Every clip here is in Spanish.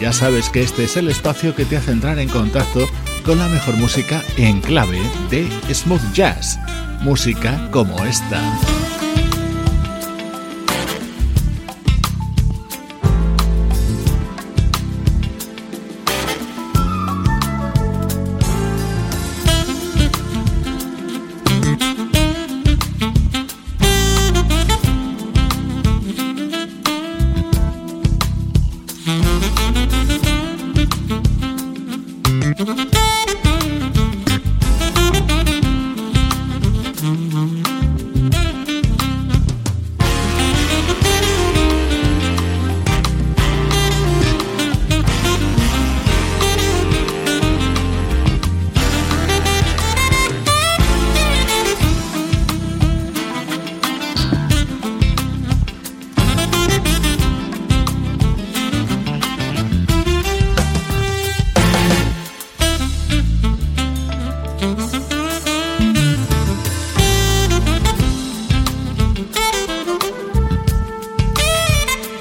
ya sabes que este es el espacio que te hace entrar en contacto con la mejor música en clave de smooth jazz, música como esta.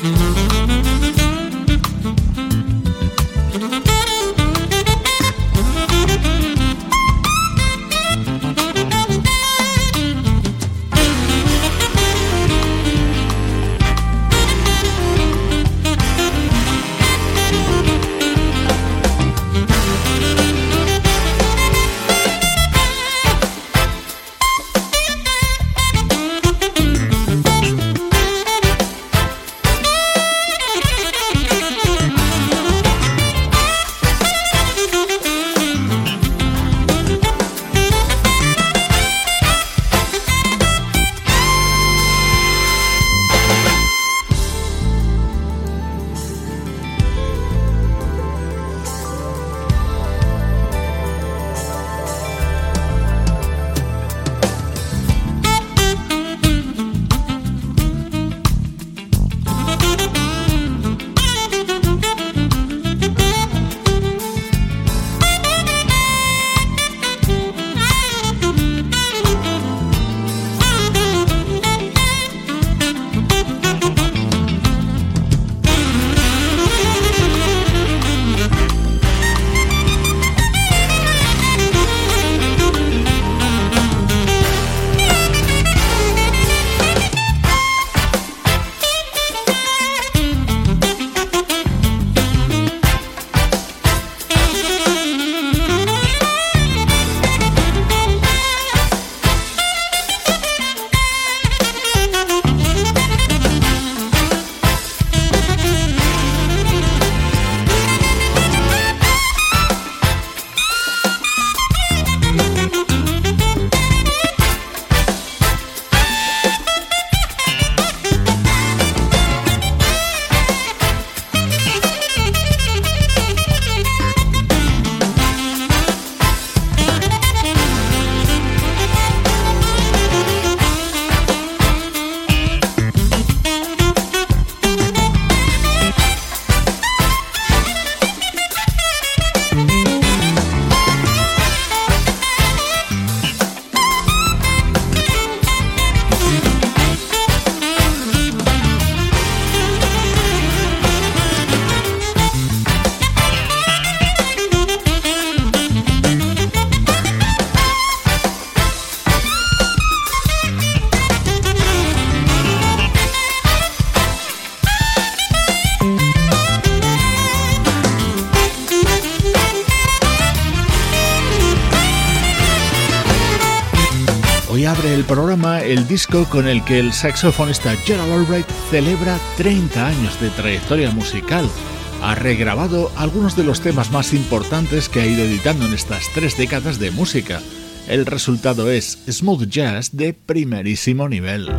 Mm-hmm. Disco con el que el saxofonista Gerald Albright celebra 30 años de trayectoria musical. Ha regrabado algunos de los temas más importantes que ha ido editando en estas tres décadas de música. El resultado es smooth jazz de primerísimo nivel.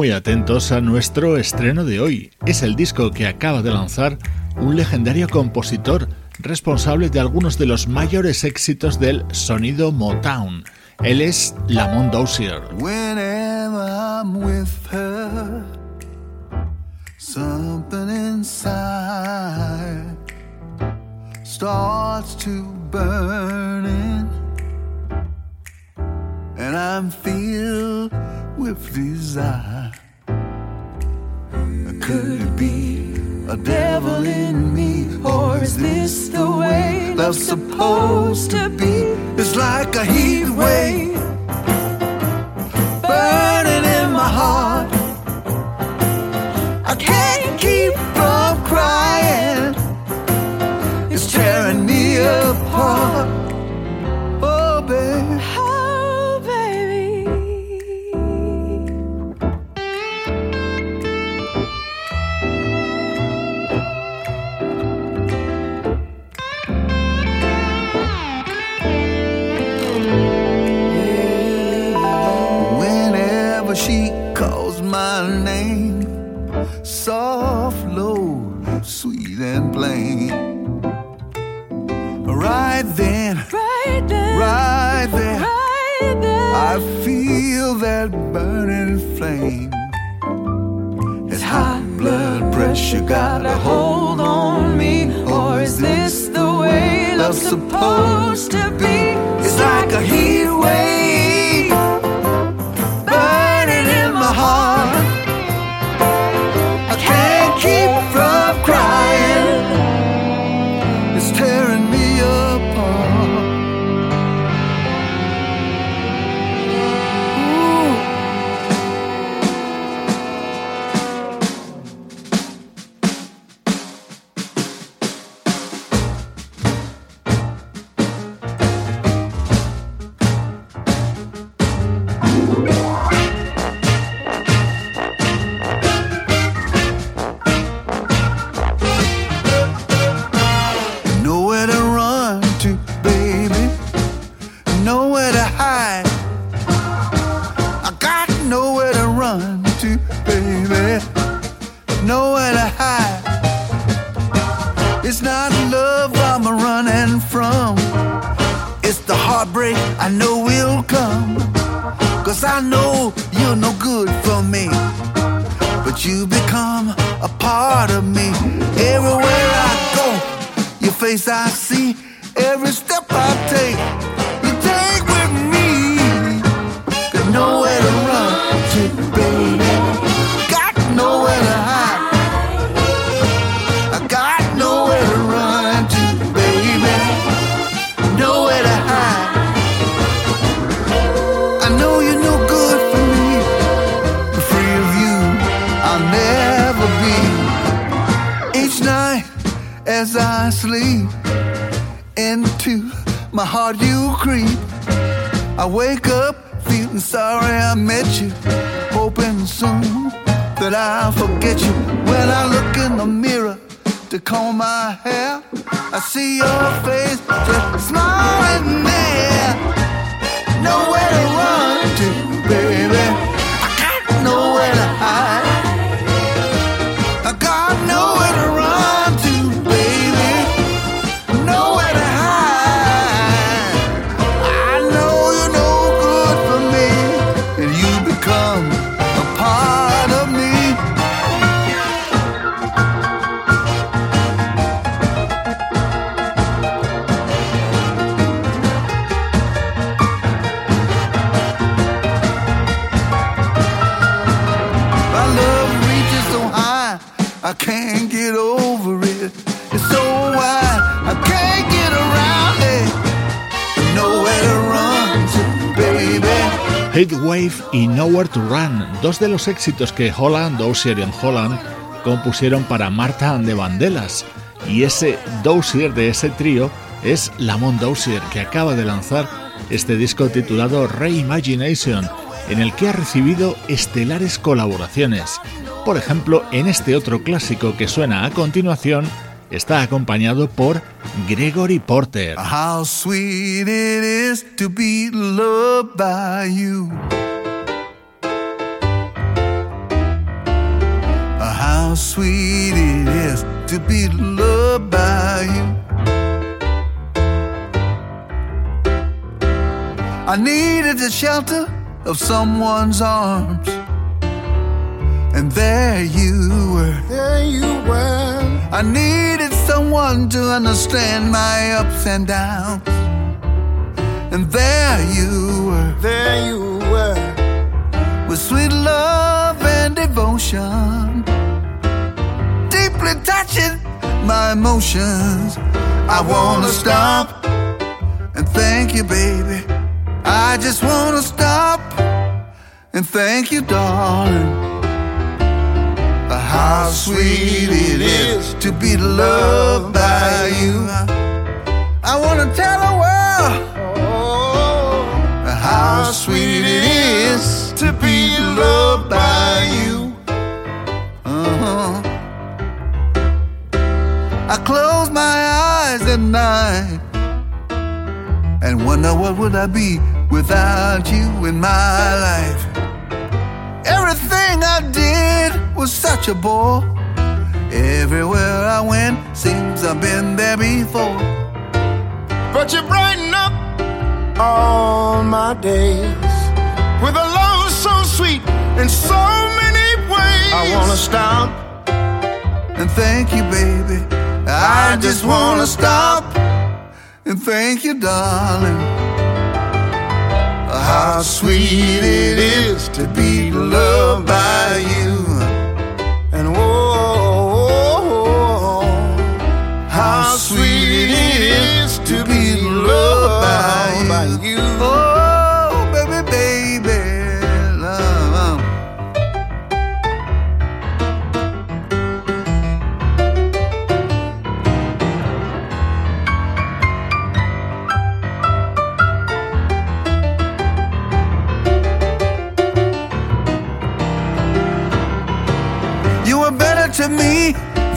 Muy atentos a nuestro estreno de hoy. Es el disco que acaba de lanzar un legendario compositor responsable de algunos de los mayores éxitos del sonido Motown. Él es Lamont Dozier. and I'm filled with desire. Could it be a devil in me, or is this the way love's supposed to be? It's like a heat wave you got a hold on me? Or is this the way love's supposed to be? It's like a heat y Nowhere to Run, dos de los éxitos que Holland, Dozier y Holland compusieron para Marta and the Vandellas. Y ese Dozier de ese trío es Lamont Dozier, que acaba de lanzar este disco titulado Reimagination, en el que ha recibido estelares colaboraciones. Por ejemplo, en este otro clásico que suena a continuación, está acompañado por Gregory Porter. How sweet it is to be loved by you. I needed the shelter of someone's arms. And there you were. There you were. I needed someone to understand my ups and downs. And there you were. There you were. With sweet love and devotion. Deeply touching my emotions. I wanna stop and thank you, baby. I just wanna stop and thank you, darling. How sweet it is to be loved by you. I wanna tell the world how sweet it is to be loved by you. Uh-huh. I close my eyes at night and wonder what would I be without you in my life. Everything I did was such a bore. Everywhere I went, seems I've been there before. But you brighten up all my days with a love so sweet in so many ways. I wanna stop and thank you, baby. I just wanna stop and thank you, darling. How sweet it is to be loved by you. And whoa, how sweet it is to be loved by you.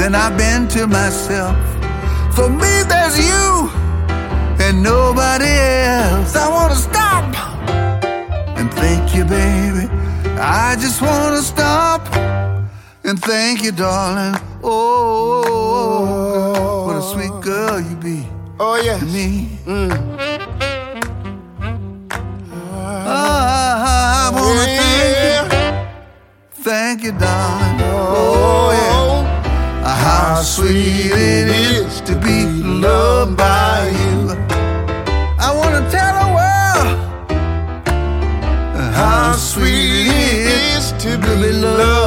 Than I've been to myself. For me, there's you and nobody else. I wanna stop and thank you, baby. I just wanna stop and thank you, darling. Oh, what a sweet girl you be Oh yeah. to me. Mm. Ah, I wanna thank you, thank you, darling. Oh yeah. How sweet it is to be loved by you. I wanna tell the world how sweet it is to be loved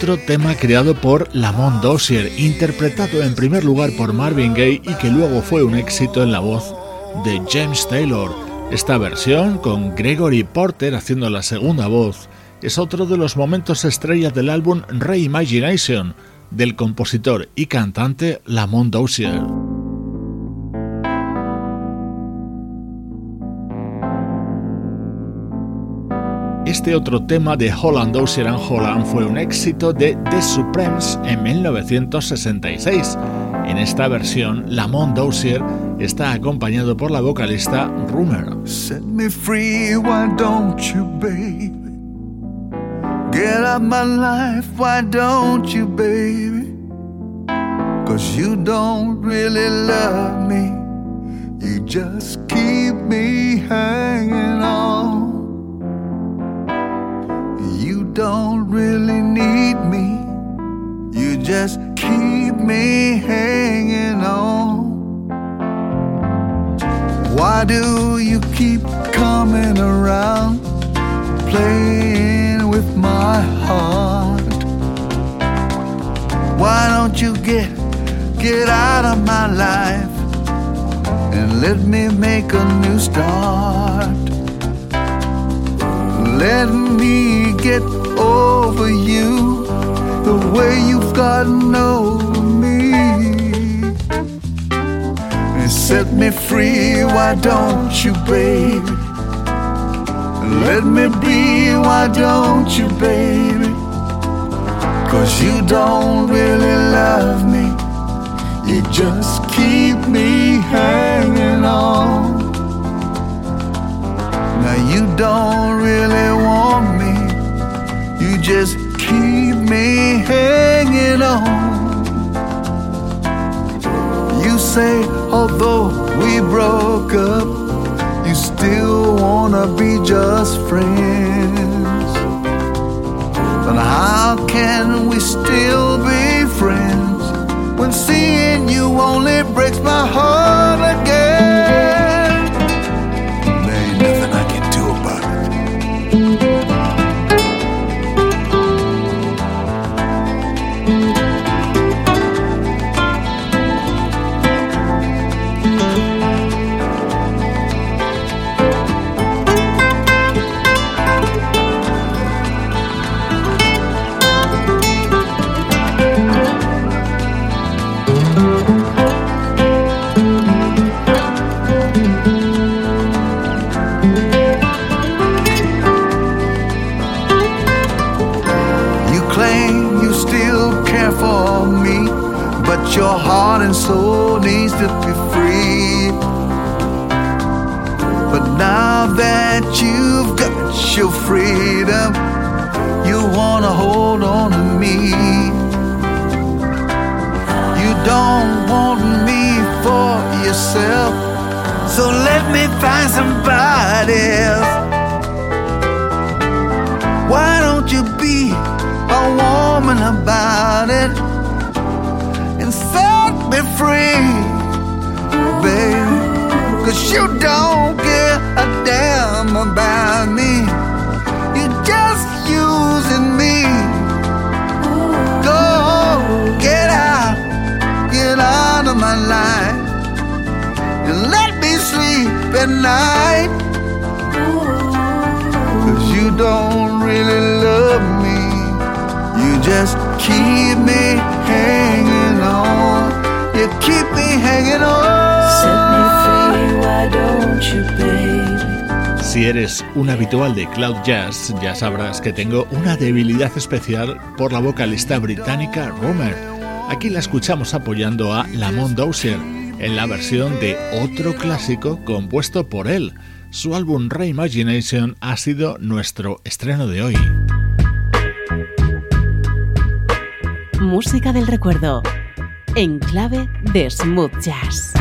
Otro tema creado por Lamont Dozier, interpretado en primer lugar por Marvin Gaye y que luego fue un éxito en la voz de James Taylor. Esta versión, con Gregory Porter haciendo la segunda voz, es otro de los momentos estrellas del álbum Reimagination del compositor y cantante Lamont Dozier. Este otro tema de Holland Dozier and Holland fue un éxito de The Supremes en 1966. En esta versión, Lamont Dozier está acompañado por la vocalista Rumor. Set me free, why don't you, baby? Get out my life, why don't you, baby? Cause you don't really love me. You just keep me hanging on. Don't really need me. You just keep me hanging on. Why do you keep coming around, playing with my heart? Why don't you get get out of my life and let me make a new start? Let me get over you the way you've gotten over me and set me free. Why don't you, baby? Let me be. Why don't you, baby? Cause you don't really love me. You just keep me hanging on. You don't really want me. You just keep me hanging on. You say, although we broke up, you still wanna be just friends. But how can we still be friends? when seeing you only breaks my heart again. Si eres un habitual de Cloud Jazz, ya sabrás que tengo una debilidad especial por la vocalista británica Romer. Aquí la escuchamos apoyando a Lamont Dozier en la versión de otro clásico compuesto por él. Su álbum Reimagination ha sido nuestro estreno de hoy. Música del recuerdo en clave de smooth jazz.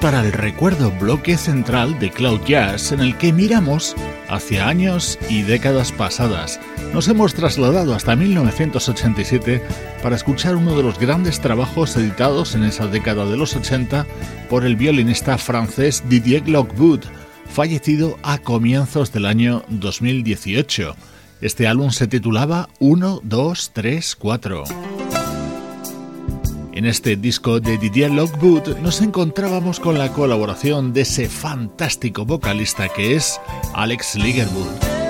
Para el recuerdo bloque central de Cloud Jazz en el que miramos hacia años y décadas pasadas. Nos hemos trasladado hasta 1987 para escuchar uno de los grandes trabajos editados en esa década de los 80 por el violinista francés Didier Lockwood, fallecido a comienzos del año 2018. Este álbum se titulaba 1, 2, 3, 4. En este disco de Didier Lockwood nos encontrábamos con la colaboración de ese fantástico vocalista que es Alex Ligerwood.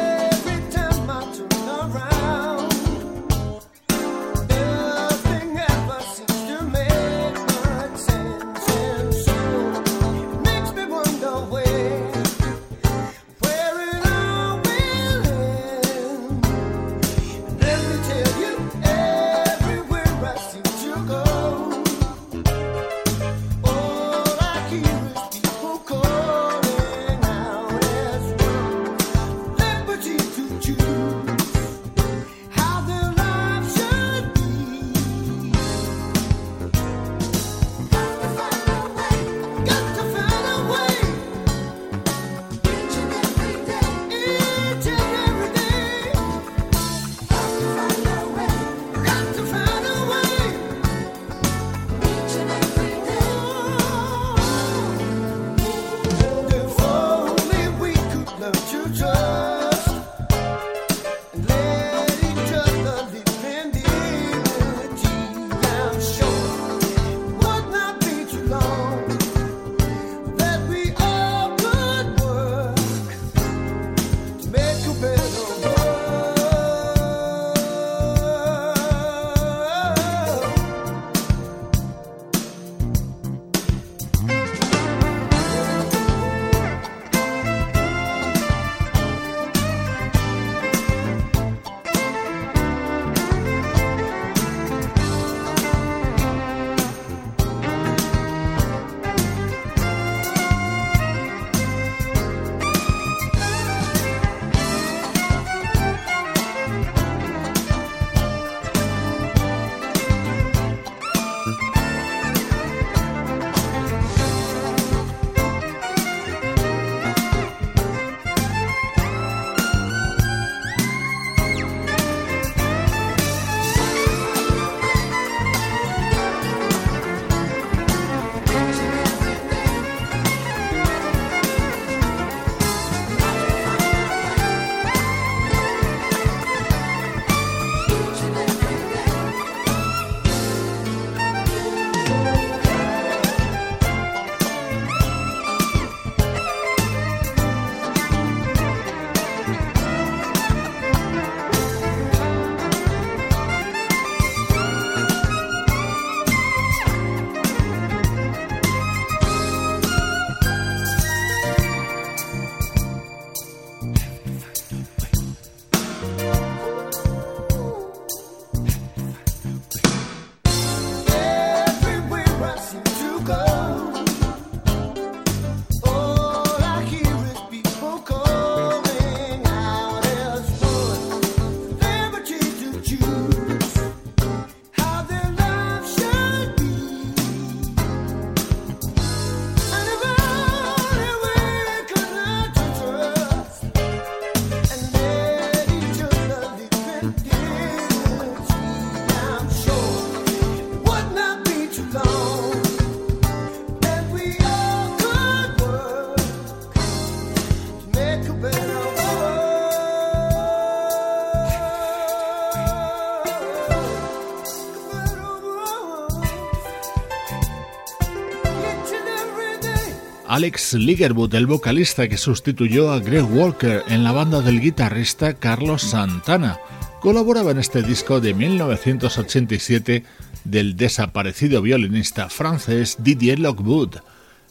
Alex Ligerwood, el vocalista que sustituyó a Greg Walker en la banda del guitarrista Carlos Santana. Colaboraba en este disco de 1987 del desaparecido violinista francés Didier Lockwood.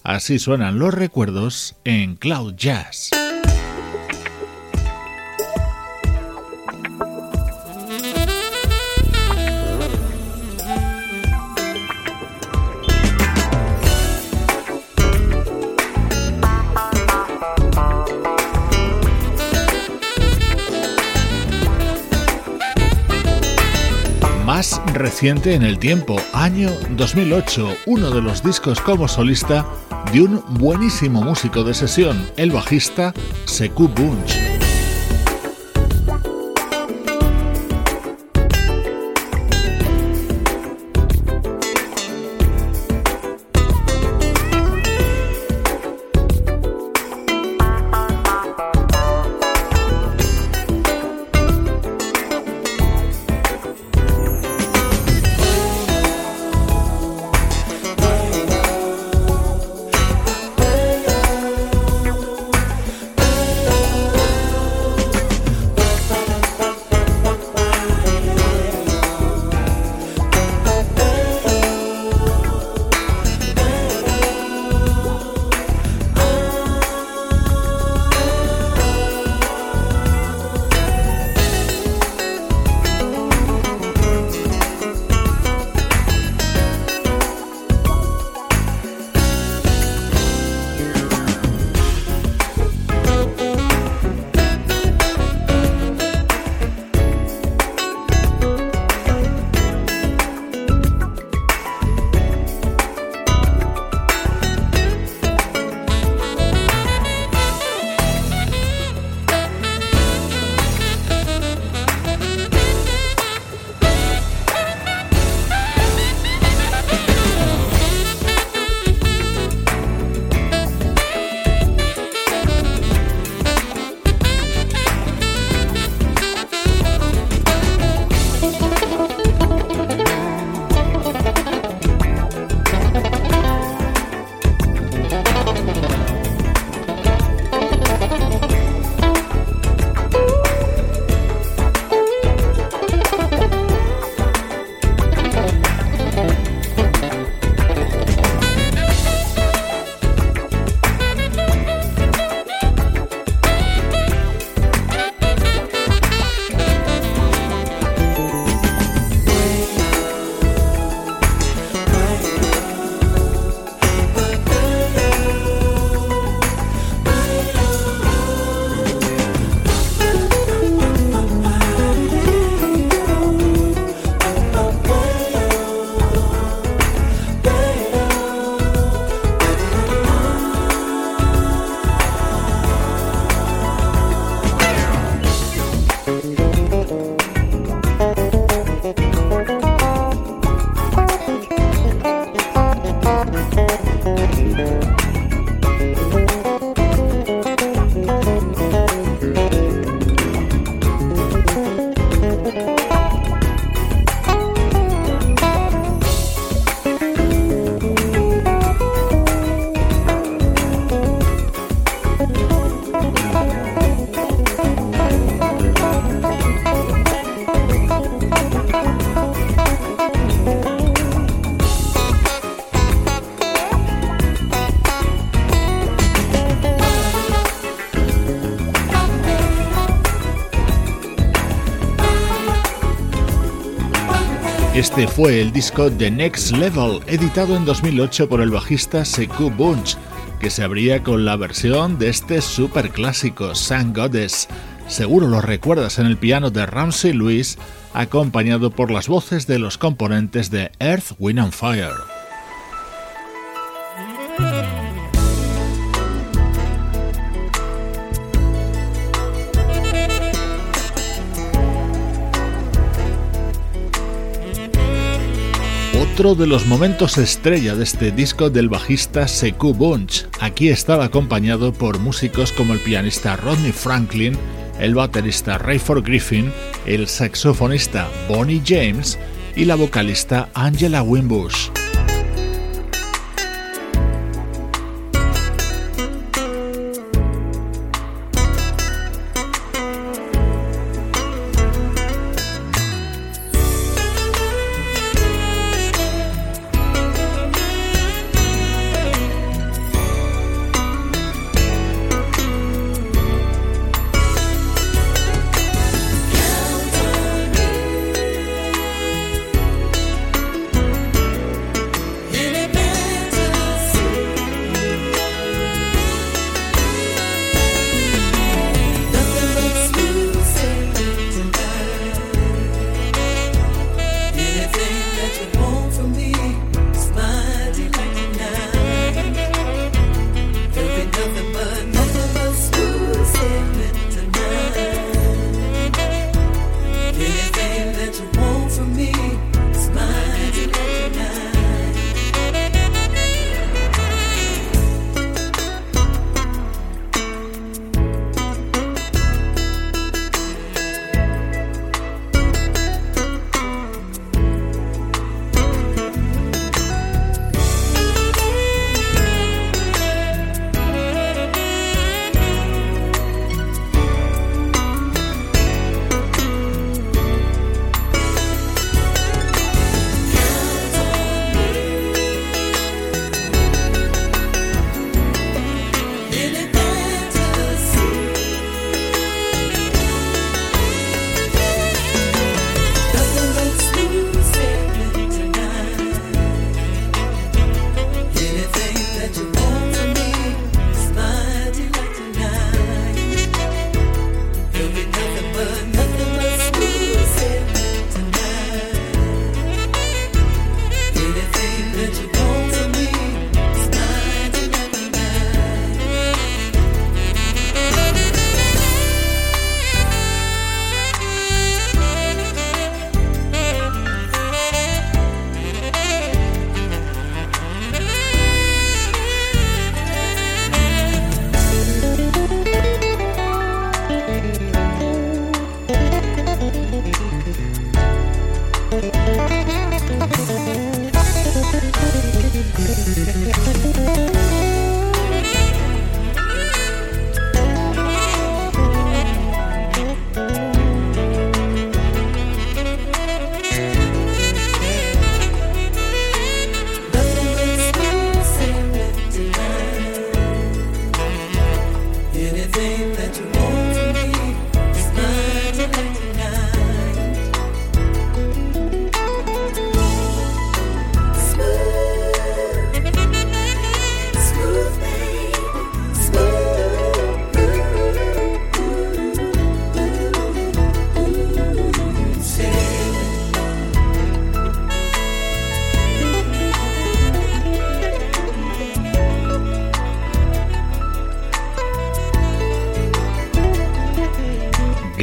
Así suenan los recuerdos en Cloud Jazz. Reciente en el tiempo, año 2008, uno de los discos como solista de un buenísimo músico de sesión, el bajista Sekou Bunch. Este fue el disco The Next Level, editado en 2008 por el bajista Sekou Bunch, que se abría con la versión de este super clásico, Sun Goddess. Seguro lo recuerdas en el piano de Ramsey Lewis, acompañado por las voces de los componentes de Earth, Wind and Fire. Otro de los momentos estrella de este disco del bajista Sekou Bunch. Aquí estaba acompañado por músicos como el pianista Rodney Franklin, el baterista Rayford Griffin, el saxofonista Bonnie James y la vocalista Angela Wimbush.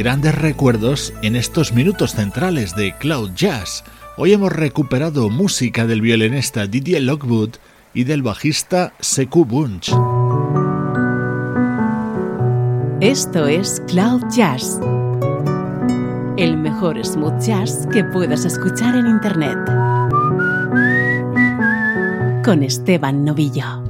Grandes recuerdos en estos minutos centrales de Cloud Jazz. Hoy hemos recuperado música del violinista Didier Lockwood y del bajista Sekou Bunch. Esto es Cloud Jazz, el mejor smooth jazz que puedas escuchar en Internet. Con Esteban Novillo.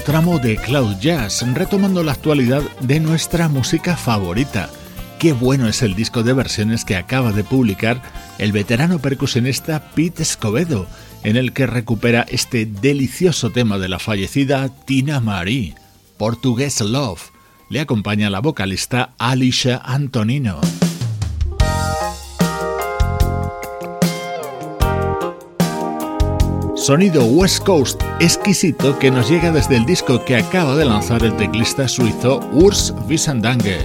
Tramo de Cloud Jazz, retomando la actualidad de nuestra música favorita. Qué bueno es el disco de versiones que acaba de publicar el veterano percusionista Pete Escobedo, en el que recupera este delicioso tema de la fallecida Tina Marie, Portuguese Love. Le acompaña la vocalista Alicia Antonino. Sonido West Coast exquisito que nos llega desde el disco que acaba de lanzar el teclista suizo Urs Wiesendange.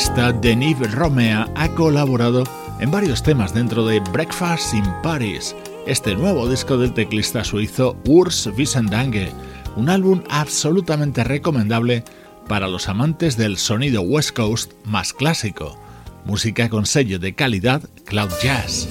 Vocalista Denive Romea ha colaborado en varios temas dentro de Breakfast in Paris, este nuevo disco del teclista suizo Urs Wiesendange, un álbum absolutamente recomendable para los amantes del sonido West Coast más clásico, música con sello de calidad Cloud Jazz.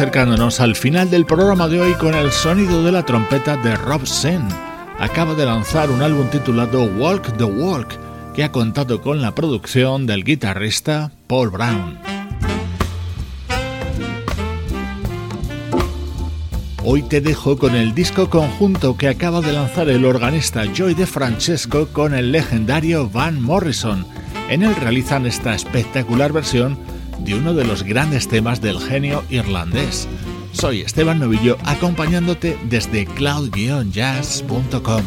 Acercándonos al final del programa de hoy con el sonido de la trompeta de Rob Sen. Acaba de lanzar un álbum titulado Walk the Walk, que ha contado con la producción del guitarrista Paul Brown. Hoy te dejo con el disco conjunto que acaba de lanzar el organista Joy De Francesco con el legendario Van Morrison. En él realizan esta espectacular versión de uno de los grandes temas del genio irlandés. Soy Esteban Novillo acompañándote desde cloud-jazz.com.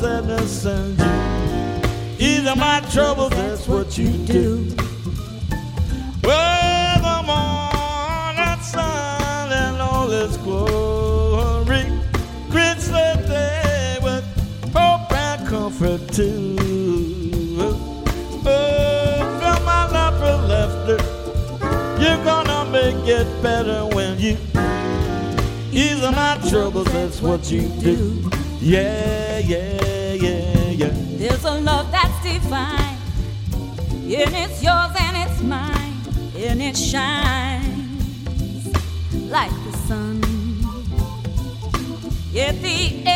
sadness and you ease my troubles. That's what you do. Well, the morning sun and all its glory greets the day with hope and comfort too. Oh, fill my with laughter. You're gonna make it better when you Ease my troubles, that's what you do. Yeah, yeah, yeah, yeah. There's a love that's divine, and it's yours and it's mine, and it shines like the sun. At the